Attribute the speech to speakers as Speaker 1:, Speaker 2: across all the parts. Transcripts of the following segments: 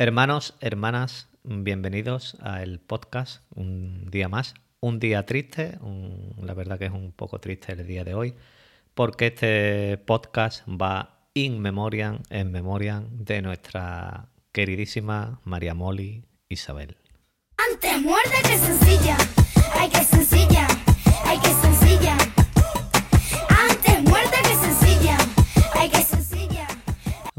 Speaker 1: Hermanos, hermanas, bienvenidos al podcast un día más. Un día triste, la verdad que es un poco triste el día de hoy, porque este podcast va in memoriam, en memoria de nuestra queridísima María Moli Isabel.
Speaker 2: Antes muerde que sencilla, ay que sencilla, ay que sencilla.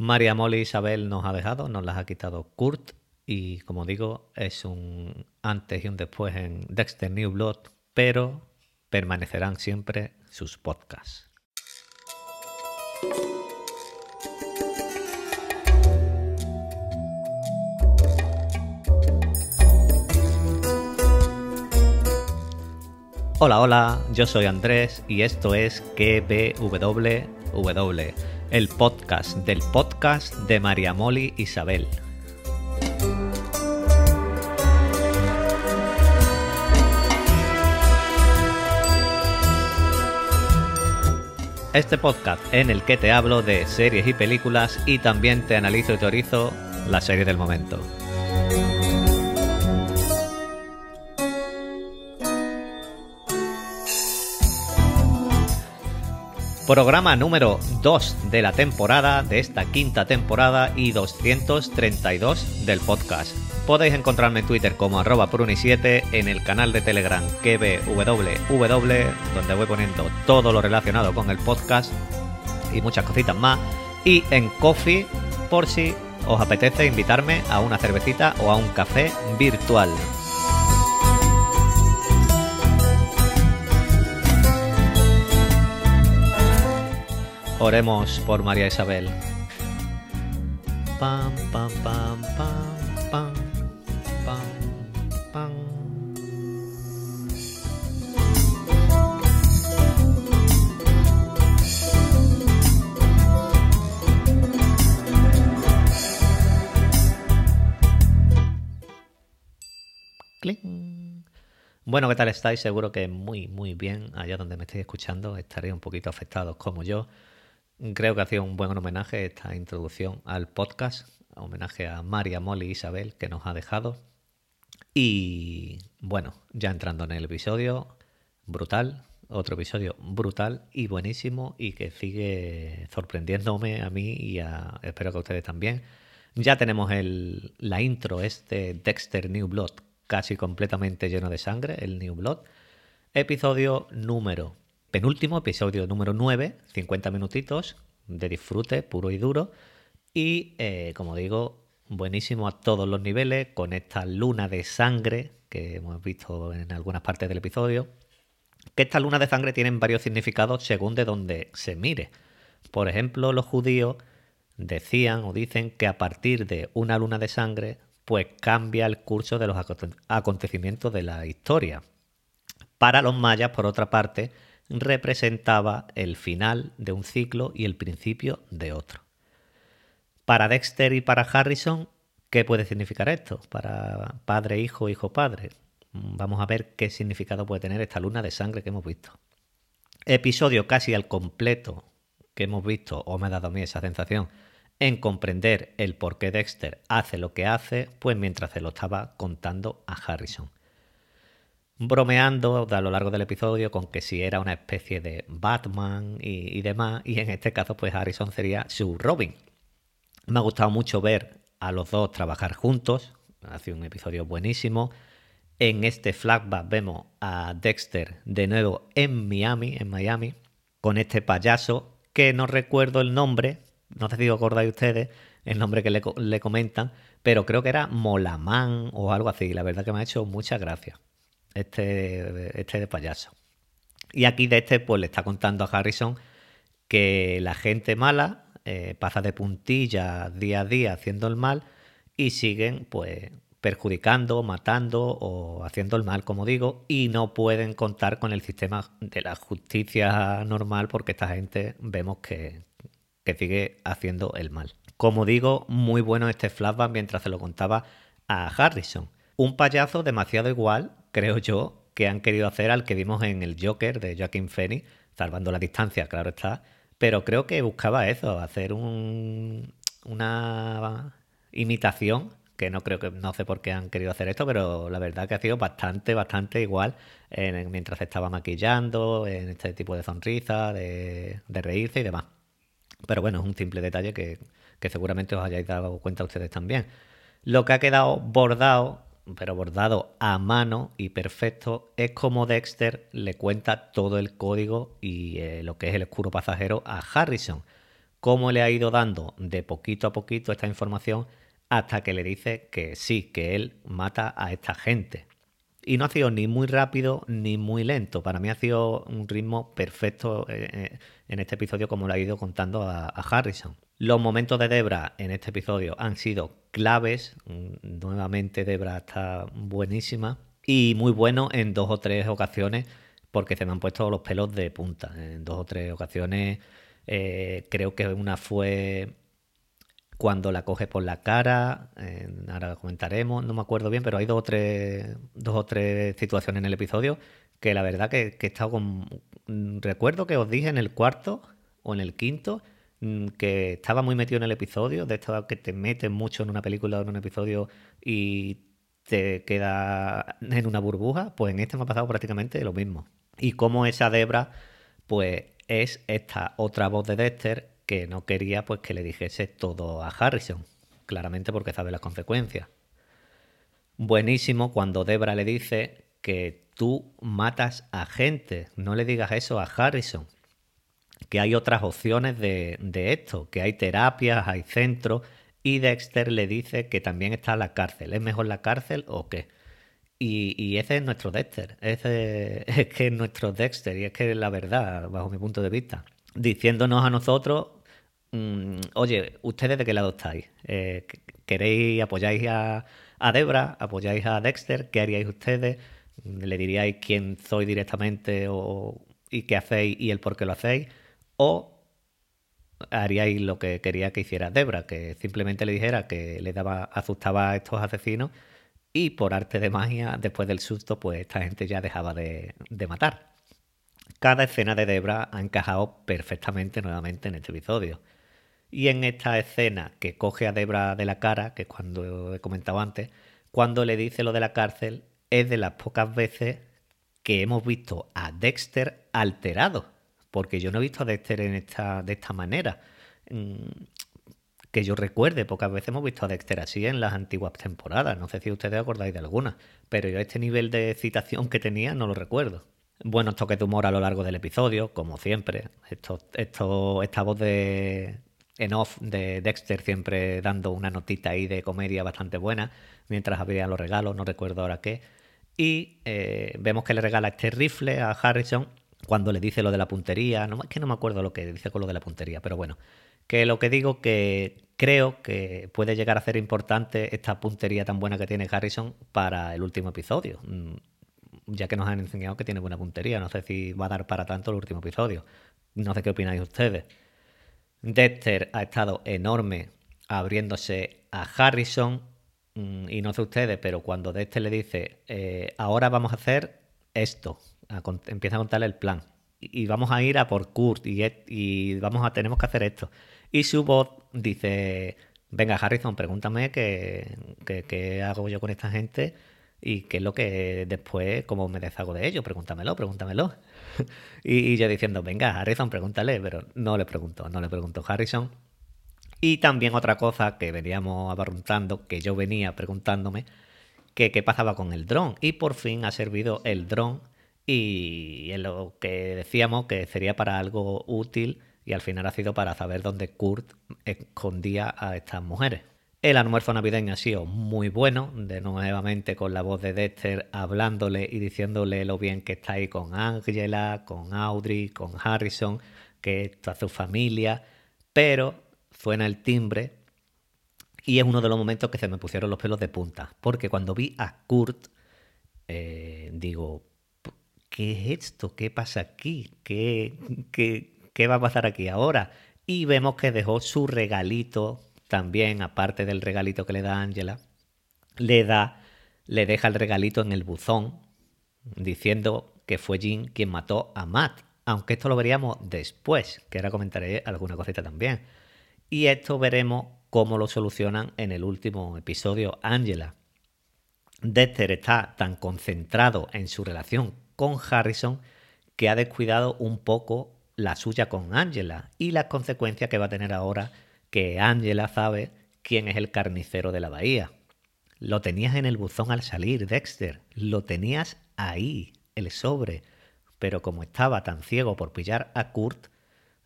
Speaker 1: María Moli Isabel nos ha dejado, nos las ha quitado Kurt y como digo es un antes y un después en Dexter New Blood, pero permanecerán siempre sus podcasts. Hola, hola, yo soy Andrés y esto es KBWW, el podcast del podcast de María Moli Isabel. Este podcast en el que te hablo de series y películas y también te analizo y teorizo la serie del momento. Programa número 2 de la temporada, de esta quinta temporada y 232 del podcast. Podéis encontrarme en Twitter como arroba pruni7, en el canal de Telegram KBWW, donde voy poniendo todo lo relacionado con el podcast y muchas cositas más. Y en Coffee, por si os apetece invitarme a una cervecita o a un café virtual. Oremos por María Isabel. Pam, pam, pam, pam, pam, pam, pam. Cling. Bueno, ¿qué tal estáis? Seguro que muy, muy bien. Allá donde me estéis escuchando estaréis un poquito afectados como yo. Creo que ha sido un buen homenaje esta introducción al podcast, homenaje a María Molly Isabel que nos ha dejado. Y bueno, ya entrando en el episodio, brutal, otro episodio brutal y buenísimo y que sigue sorprendiéndome a mí y a, espero que a ustedes también. Ya tenemos el, la intro, este Dexter New Blood, casi completamente lleno de sangre, el New Blood. Episodio número penúltimo, episodio número 9, 50 minutitos de disfrute puro y duro. Y eh, como digo, buenísimo a todos los niveles, con esta luna de sangre que hemos visto en algunas partes del episodio. Que esta luna de sangre tienen varios significados según de donde se mire. Por ejemplo, los judíos decían o dicen que a partir de una luna de sangre, pues cambia el curso de los acontecimientos de la historia. Para los mayas, por otra parte, representaba el final de un ciclo y el principio de otro. Para Dexter y para Harrison, ¿qué puede significar esto? Para padre, hijo, hijo, padre. Vamos a ver qué significado puede tener esta luna de sangre que hemos visto. Episodio casi al completo que hemos visto, o me ha dado a mí esa sensación, en comprender el por qué Dexter hace lo que hace, pues mientras se lo estaba contando a Harrison bromeando a lo largo del episodio con que si era una especie de Batman y, demás, y en este caso pues Harrison sería su Robin. Me ha gustado mucho ver a los dos trabajar juntos, ha sido un episodio buenísimo. En este flashback vemos a Dexter de nuevo en Miami, en Miami, con este payaso que no recuerdo el nombre, no sé si acordáis ustedes el nombre que le, comentan, pero creo que era Molamán o algo así. La verdad que me ha hecho muchas gracias este, este de payaso. Y aquí de este, pues le está contando a Harrison que la gente mala eh, pasa de puntilla día a día haciendo el mal y siguen, pues, perjudicando, matando o haciendo el mal, como digo, y no pueden contar con el sistema de la justicia normal porque esta gente vemos que, que sigue haciendo el mal. Como digo, muy bueno este flashback mientras se lo contaba a Harrison. Un payaso demasiado igual creo yo, que han querido hacer al que vimos en el Joker de Joaquin Phoenix, salvando la distancia, claro está. Pero creo que buscaba eso, hacer un, una imitación que no creo que, no sé por qué han querido hacer esto, pero la verdad que ha sido bastante, bastante igual mientras estaba maquillando, en este tipo de sonrisa, de, reírse y demás. Pero bueno, es un simple detalle que, que seguramente os hayáis dado cuenta ustedes también. Lo que ha quedado bordado pero bordado a mano y perfecto, es como Dexter le cuenta todo el código y eh, lo que es el escuro pasajero a Harrison. Cómo le ha ido dando de poquito a poquito esta información hasta que le dice que sí, que él mata a esta gente. Y no ha sido ni muy rápido ni muy lento. Para mí ha sido un ritmo perfecto eh, eh, en este episodio como lo ha ido contando a Harrison. Los momentos de Debra en este episodio han sido claves. Mm, nuevamente Debra está buenísima y muy bueno en dos o tres ocasiones porque se me han puesto los pelos de punta. En dos o tres ocasiones eh, creo que una fue cuando la coge por la cara, ahora comentaremos, no me acuerdo bien, pero hay dos o tres, dos o tres situaciones en el episodio que la verdad que, que he estado con... Recuerdo que os dije en el cuarto o en el quinto Mm, que estaba muy metido en el episodio, de esto que te metes mucho en una película o en un episodio y te queda en una burbuja, pues en este me ha pasado prácticamente lo mismo. Y como esa Debra, pues es esta otra voz de Dexter que no quería pues que le dijese todo a Harrison, claramente porque sabe las consecuencias. Buenísimo cuando Debra le dice que tú matas a gente, no le digas eso a Harrison, que hay otras opciones de, esto, que hay terapias, hay centros, y Dexter le dice que también está la cárcel. ¿Es mejor la cárcel o qué? Y, ese es nuestro Dexter, ese es que es nuestro Dexter, y es que es la verdad, bajo mi punto de vista. Diciéndonos a nosotros, mm, oye, ¿ustedes de qué lado estáis? Eh, ¿Queréis, apoyáis a, a Debra? ¿Apoyáis a Dexter? ¿Qué haríais ustedes? ¿Le diríais quién soy directamente o, y qué hacéis y el por qué lo hacéis? O haríais lo que quería que hiciera Debra, que simplemente le dijera que le daba, asustaba a estos asesinos y por arte de magia, después del susto, pues esta gente ya dejaba de, matar. Cada escena de Debra ha encajado perfectamente nuevamente en este episodio. Y en esta escena que coge a Debra de la cara, que es cuando he comentado antes, cuando le dice lo de la cárcel, es de las pocas veces que hemos visto a Dexter alterado porque yo no he visto a Dexter en esta, de esta manera. Mm, que yo recuerde, pocas veces hemos visto a Dexter así en las antiguas temporadas. No sé si ustedes acordáis de alguna, pero yo este nivel de citación que tenía no lo recuerdo. Buenos toques de humor a lo largo del episodio, como siempre. Esto, esto, esta voz de en off de Dexter siempre dando una notita ahí de comedia bastante buena mientras había los regalos, no recuerdo ahora qué. Y eh, vemos que le regala este rifle a Harrison cuando le dice lo de la puntería, no, es que no me acuerdo lo que dice con lo de la puntería, pero bueno, que lo que digo que creo que puede llegar a ser importante esta puntería tan buena que tiene Harrison para el último episodio, mm, ya que nos han enseñado que tiene buena puntería, no sé si va a dar para tanto el último episodio, no sé qué opináis ustedes. Dexter ha estado enorme abriéndose a Harrison mm, y no sé ustedes, pero cuando Dexter le dice, eh, ahora vamos a hacer esto, empieza a contarle el plan. Y, vamos a ir a por Kurt y, vamos a, tenemos que hacer esto. Y su voz dice, venga Harrison, pregúntame qué, hago yo con esta gente y qué es lo que después, cómo me deshago de ellos, pregúntamelo, pregúntamelo. y, yo diciendo, venga Harrison, pregúntale, pero no le pregunto, no le pregunto Harrison. Y también otra cosa que veníamos abarruntando, que yo venía preguntándome, que qué pasaba con el dron. Y por fin ha servido el dron y en lo que decíamos que sería para algo útil y al final ha sido para saber dónde Kurt escondía a estas mujeres. El almuerzo navideño ha sido muy bueno, de nuevamente con la voz de Dexter hablándole y diciéndole lo bien que está ahí con Angela, con Audrey, con Harrison, que está su familia, pero suena el timbre y es uno de los momentos que se me pusieron los pelos de punta, porque cuando vi a Kurt, eh, digo, ¿qué es esto? ¿Qué pasa aquí? ¿Qué, qué, va a pasar aquí ahora? Y vemos que dejó su regalito también, aparte del regalito que le da Angela, le da, le deja el regalito en el buzón, diciendo que fue Jim quien mató a Matt. Aunque esto lo veríamos después, que ahora comentaré alguna cosita también. Y esto veremos cómo lo solucionan en el último episodio Angela. Dexter está tan concentrado en su relación con Harrison que ha descuidado un poco la suya con Angela y las consecuencias que va a tener ahora que Angela sabe quién es el carnicero de la bahía. Lo tenías en el buzón al salir, Dexter. Lo tenías ahí, el sobre. Pero como estaba tan ciego por pillar a Kurt,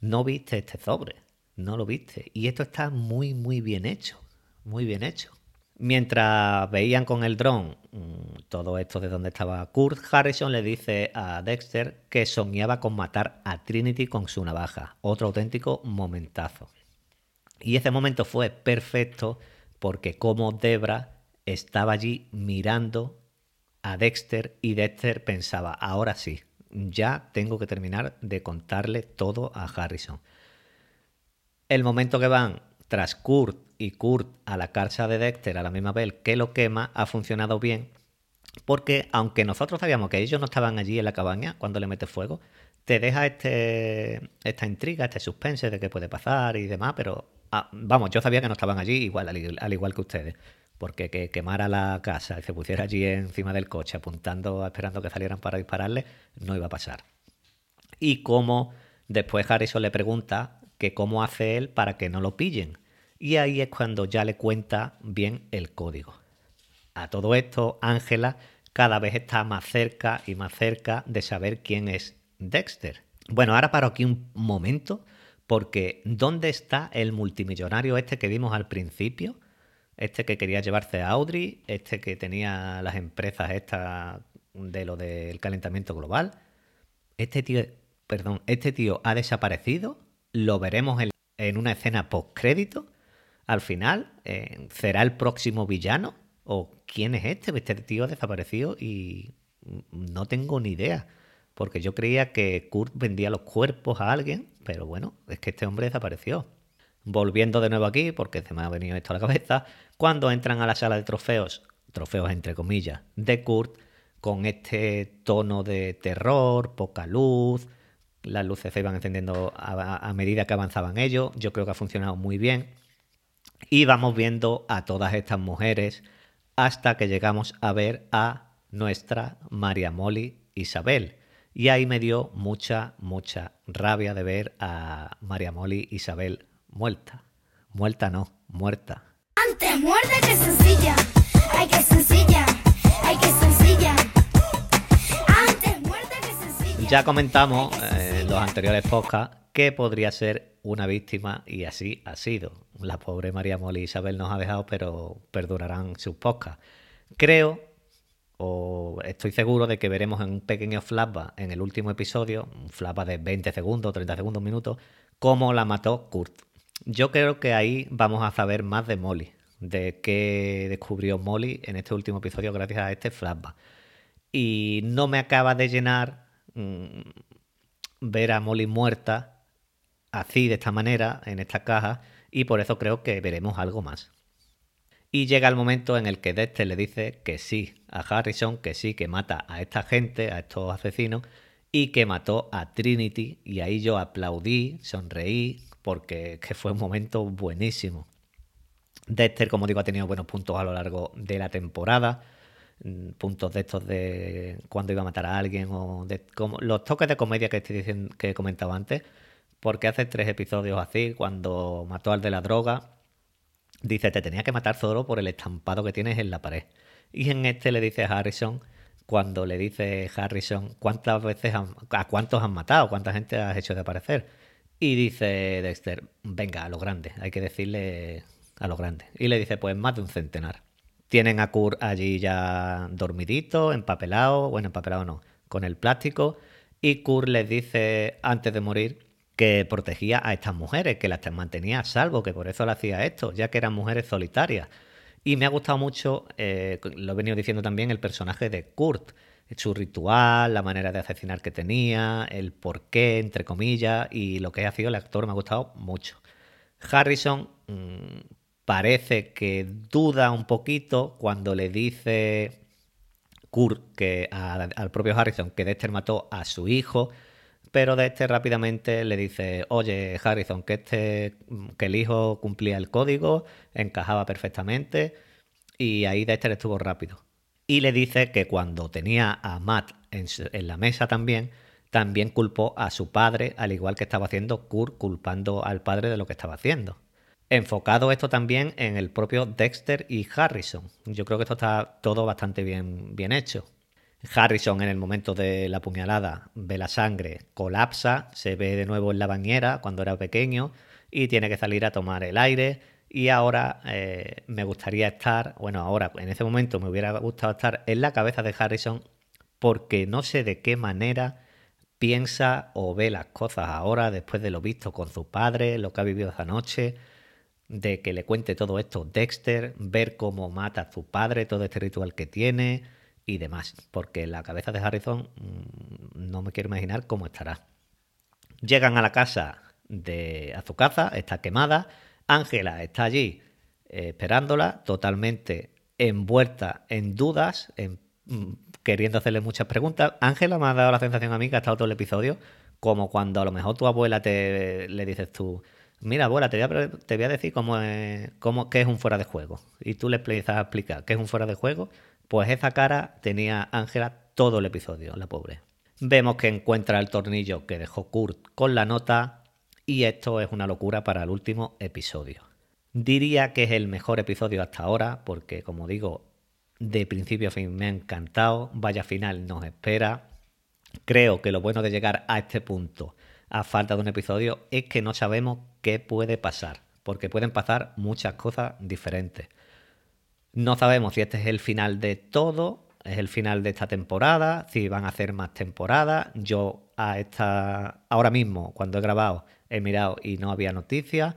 Speaker 1: no viste este sobre. No lo viste. Y esto está muy, muy bien hecho. Muy bien hecho. Mientras veían con el dron mm, todo esto de donde estaba Kurt, Harrison le dice a Dexter que soñaba con matar a Trinity con su navaja. Otro auténtico momentazo. Y ese momento fue perfecto porque como Debra estaba allí mirando a Dexter y Dexter pensaba, ahora sí, ya tengo que terminar de contarle todo a Harrison. El momento que van tras Kurt y Kurt a la carcha de Dexter a la misma vez que lo quema ha funcionado bien porque aunque nosotros sabíamos que ellos no estaban allí en la cabaña cuando le mete fuego, te deja este, esta intriga, este suspense de qué puede pasar y demás, pero ah, vamos, yo sabía que no estaban allí igual, al, igual que ustedes, porque que quemara la casa y se pusiera allí encima del coche apuntando, esperando que salieran para dispararle, no iba a pasar. Y como después Harrison le pregunta que cómo hace él para que no lo pillen. Y ahí es cuando ya le cuenta bien el código. A todo esto, Ángela cada vez está más cerca y más cerca de saber quién es Dexter. Bueno, ahora paro aquí un momento porque ¿dónde está el multimillonario este que vimos al principio? Este que quería llevarse a Audrey, este que tenía las empresas estas de lo del calentamiento global. Este tío, perdón, este tío ha desaparecido lo veremos en, una escena post-crédito. Al final, eh, ¿será el próximo villano? ¿O quién es este? Este tío ha desaparecido y no tengo ni idea. Porque yo creía que Kurt vendía los cuerpos a alguien, pero bueno, es que este hombre desapareció. Volviendo de nuevo aquí, porque se me ha venido esto a la cabeza, cuando entran a la sala de trofeos, trofeos entre comillas, de Kurt, con este tono de terror, poca luz, las luces se iban encendiendo a, medida que avanzaban ellos. Yo creo que ha funcionado muy bien. Y vamos viendo a todas estas mujeres hasta que llegamos a ver a nuestra María Molly Isabel. Y ahí me dio mucha, mucha rabia de ver a María Molly Isabel muerta. Muerta no, muerta.
Speaker 2: Antes muerta que sencilla. Ay, que sencilla. Ay, que sencilla.
Speaker 1: Ya comentamos los anteriores podcasts que podría ser una víctima y así ha sido. La pobre María Molly Isabel nos ha dejado, pero perdurarán sus podcasts. Creo, o estoy seguro de que veremos en un pequeño flashback en el último episodio, un flashback de 20 segundos, 30 segundos, minutos, cómo la mató Kurt. Yo creo que ahí vamos a saber más de Molly, de qué descubrió Molly en este último episodio gracias a este flashback. Y no me acaba de llenar mm, ver a Molly muerta así, de esta manera, en esta caja, y por eso creo que veremos algo más. Y llega el momento en el que Dexter le dice que sí a Harrison, que sí, que mata a esta gente, a estos asesinos, y que mató a Trinity. Y ahí yo aplaudí, sonreí, porque que fue un momento buenísimo. Dexter, como digo, ha tenido buenos puntos a lo largo de la temporada. Mm, puntos de estos de cuando iba a matar a alguien o de como, los toques de comedia que estoy diciendo, que he comentado antes porque hace tres episodios así cuando mató al de la droga dice te tenía que matar solo por el estampado que tienes en la pared y en este le dice Harrison cuando le dice Harrison cuántas veces a cuántos han matado cuánta gente has hecho de aparecer y dice Dexter venga a lo grande hay que decirle a lo grande y le dice pues más de un centenar tienen a Kurt allí ya dormidito, empapelado, bueno, empapelado no, con el plástico. Y Kurt les dice antes de morir que protegía a estas mujeres, que las mantenía a salvo, que por eso le hacía esto, ya que eran mujeres solitarias. Y me ha gustado mucho, eh, lo he venido diciendo también, el personaje de Kurt, su ritual, la manera de asesinar que tenía, el porqué, entre comillas, y lo que ha sido el actor me ha gustado mucho. Harrison, mm, parece que duda un poquito cuando le dice Kurt que al propio Harrison que Dexter mató a su hijo, pero Dexter rápidamente le dice, oye Harrison, que, este, que el hijo cumplía el código, encajaba perfectamente, y ahí Dexter estuvo rápido. Y le dice que cuando tenía a Matt en, en la mesa también, también culpó a su padre, al igual que estaba haciendo Kurt culpando al padre de lo que estaba haciendo. Enfocado esto también en el propio Dexter y Harrison. Yo creo que esto está todo bastante bien, bien hecho. Harrison en el momento de la puñalada ve la sangre, colapsa, se ve de nuevo en la bañera cuando era pequeño y tiene que salir a tomar el aire. Y ahora eh, me gustaría estar, bueno, ahora en ese momento me hubiera gustado estar en la cabeza de Harrison porque no sé de qué manera piensa o ve las cosas ahora después de lo visto con su padre, lo que ha vivido esa noche, de que le cuente todo esto Dexter, ver cómo mata a su padre, todo este ritual que tiene y demás, porque la cabeza de Harrison mm, no me quiero imaginar cómo estará. Llegan a la casa de a su casa, está quemada, Ángela está allí eh, esperándola, totalmente envuelta en dudas, en mm, queriendo hacerle muchas preguntas. Ángela me ha dado la sensación a mí que ha estado todo el episodio como cuando a lo mejor tu abuela te le dices tú, mira abuela, te voy a, te decir cómo, qué es un fuera de juego. Y tú le empiezas a explicar qué es un fuera de juego. Pues esa cara tenía Ángela todo el episodio, la pobre. Vemos que encuentra el tornillo que dejó Kurt con la nota y esto es una locura para el último episodio. Diría que es el mejor episodio hasta ahora porque, como digo, de principio a fin me ha encantado. Vaya final nos espera. Creo que lo bueno de llegar a este punto, a falta de un episodio, es que no sabemos qué puede pasar. Porque pueden pasar muchas cosas diferentes. No sabemos si este es el final de todo, es el final de esta temporada, si van a hacer más temporadas. Yo a esta, ahora mismo, cuando he grabado, he mirado y no había noticias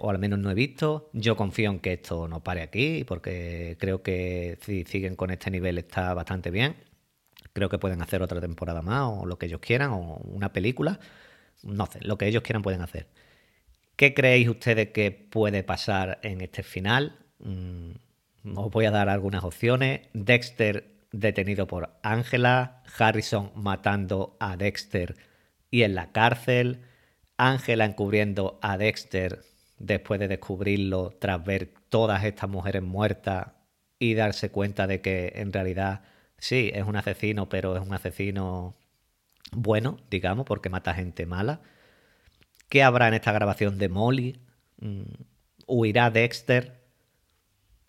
Speaker 1: o al menos no he visto. Yo confío en que esto no pare aquí, porque creo que si siguen con este nivel está bastante bien. Creo que pueden hacer otra temporada más, o lo que ellos quieran, o una película. No sé, lo que ellos quieran pueden hacer. ¿Qué creéis ustedes que puede pasar en este final? Mm, os voy a dar algunas opciones. Dexter detenido por Ángela, Harrison matando a Dexter y en la cárcel, Ángela encubriendo a Dexter después de descubrirlo tras ver todas estas mujeres muertas y darse cuenta de que en realidad sí, es un asesino, pero es un asesino bueno, digamos, porque mata gente mala. ¿Qué habrá en esta grabación de Molly? Mm, ¿Huirá Dexter?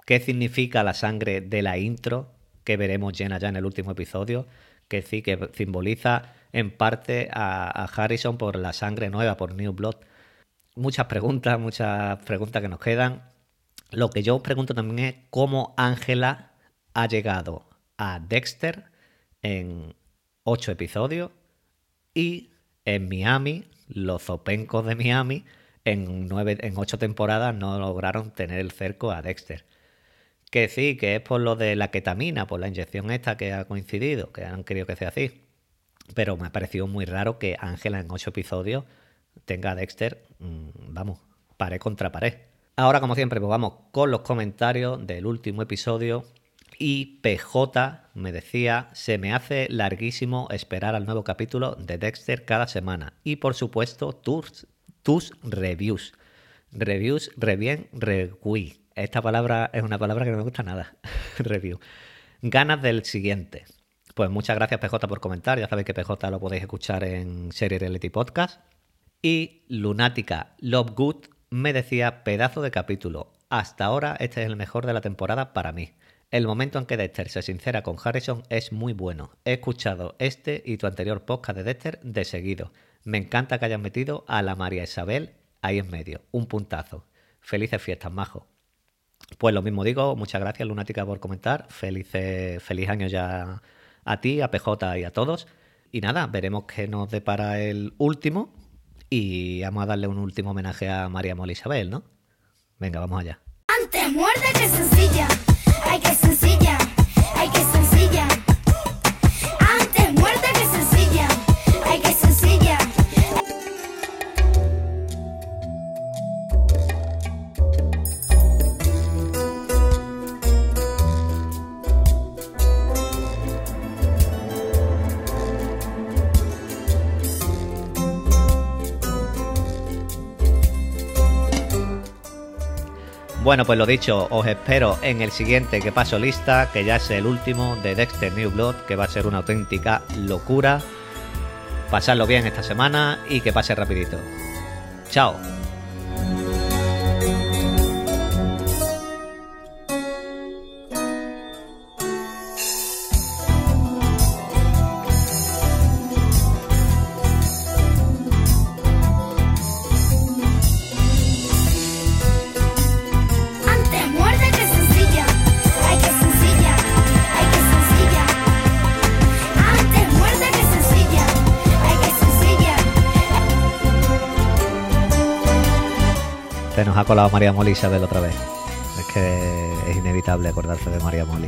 Speaker 1: ¿Qué significa la sangre de la intro que veremos llena ya en el último episodio? Que sí, que simboliza en parte a, a Harrison por la sangre nueva, por New Blood muchas preguntas, muchas preguntas que nos quedan. Lo que yo os pregunto también es cómo Ángela ha llegado a Dexter en ocho episodios y en Miami, los zopencos de Miami, en, nueve, en ocho temporadas no lograron tener el cerco a Dexter. Que sí, que es por lo de la ketamina, por la inyección esta que ha coincidido, que han querido que sea así. Pero me ha parecido muy raro que Ángela en ocho episodios tenga a Dexter, mm, vamos, pared contra pared. Ahora, como siempre, pues vamos con los comentarios del último episodio. Y PJ me decía, se me hace larguísimo esperar al nuevo capítulo de Dexter cada semana. Y por supuesto, tus, tus reviews. Reviews, re bien, review. Esta palabra es una palabra que no me gusta nada. Review. Ganas del siguiente. Pues muchas gracias PJ por comentar. Ya sabéis que PJ lo podéis escuchar en Serie Reality Podcast. Y Lunática Good me decía, pedazo de capítulo. Hasta ahora este es el mejor de la temporada para mí. El momento en que Dexter se sincera con Harrison es muy bueno. He escuchado este y tu anterior podcast de Dexter de seguido. Me encanta que hayan metido a la María Isabel ahí en medio. Un puntazo. Felices fiestas, majo. Pues lo mismo digo, muchas gracias Lunática por comentar. Felices, feliz año ya a ti, a PJ y a todos. Y nada, veremos qué nos depara el último, y vamos a darle un último homenaje a María Mola Isabel, ¿no? Venga, vamos allá.
Speaker 2: Antes muerde que sencilla,
Speaker 1: Bueno, pues lo dicho, os espero en el siguiente que paso lista, que ya es el último de Dexter New Blood, que va a ser una auténtica locura. Pasadlo bien esta semana y que pase rapidito. Chao. Nos ha colado María Molly Isabel otra vez. Es que es inevitable acordarse de María Molly.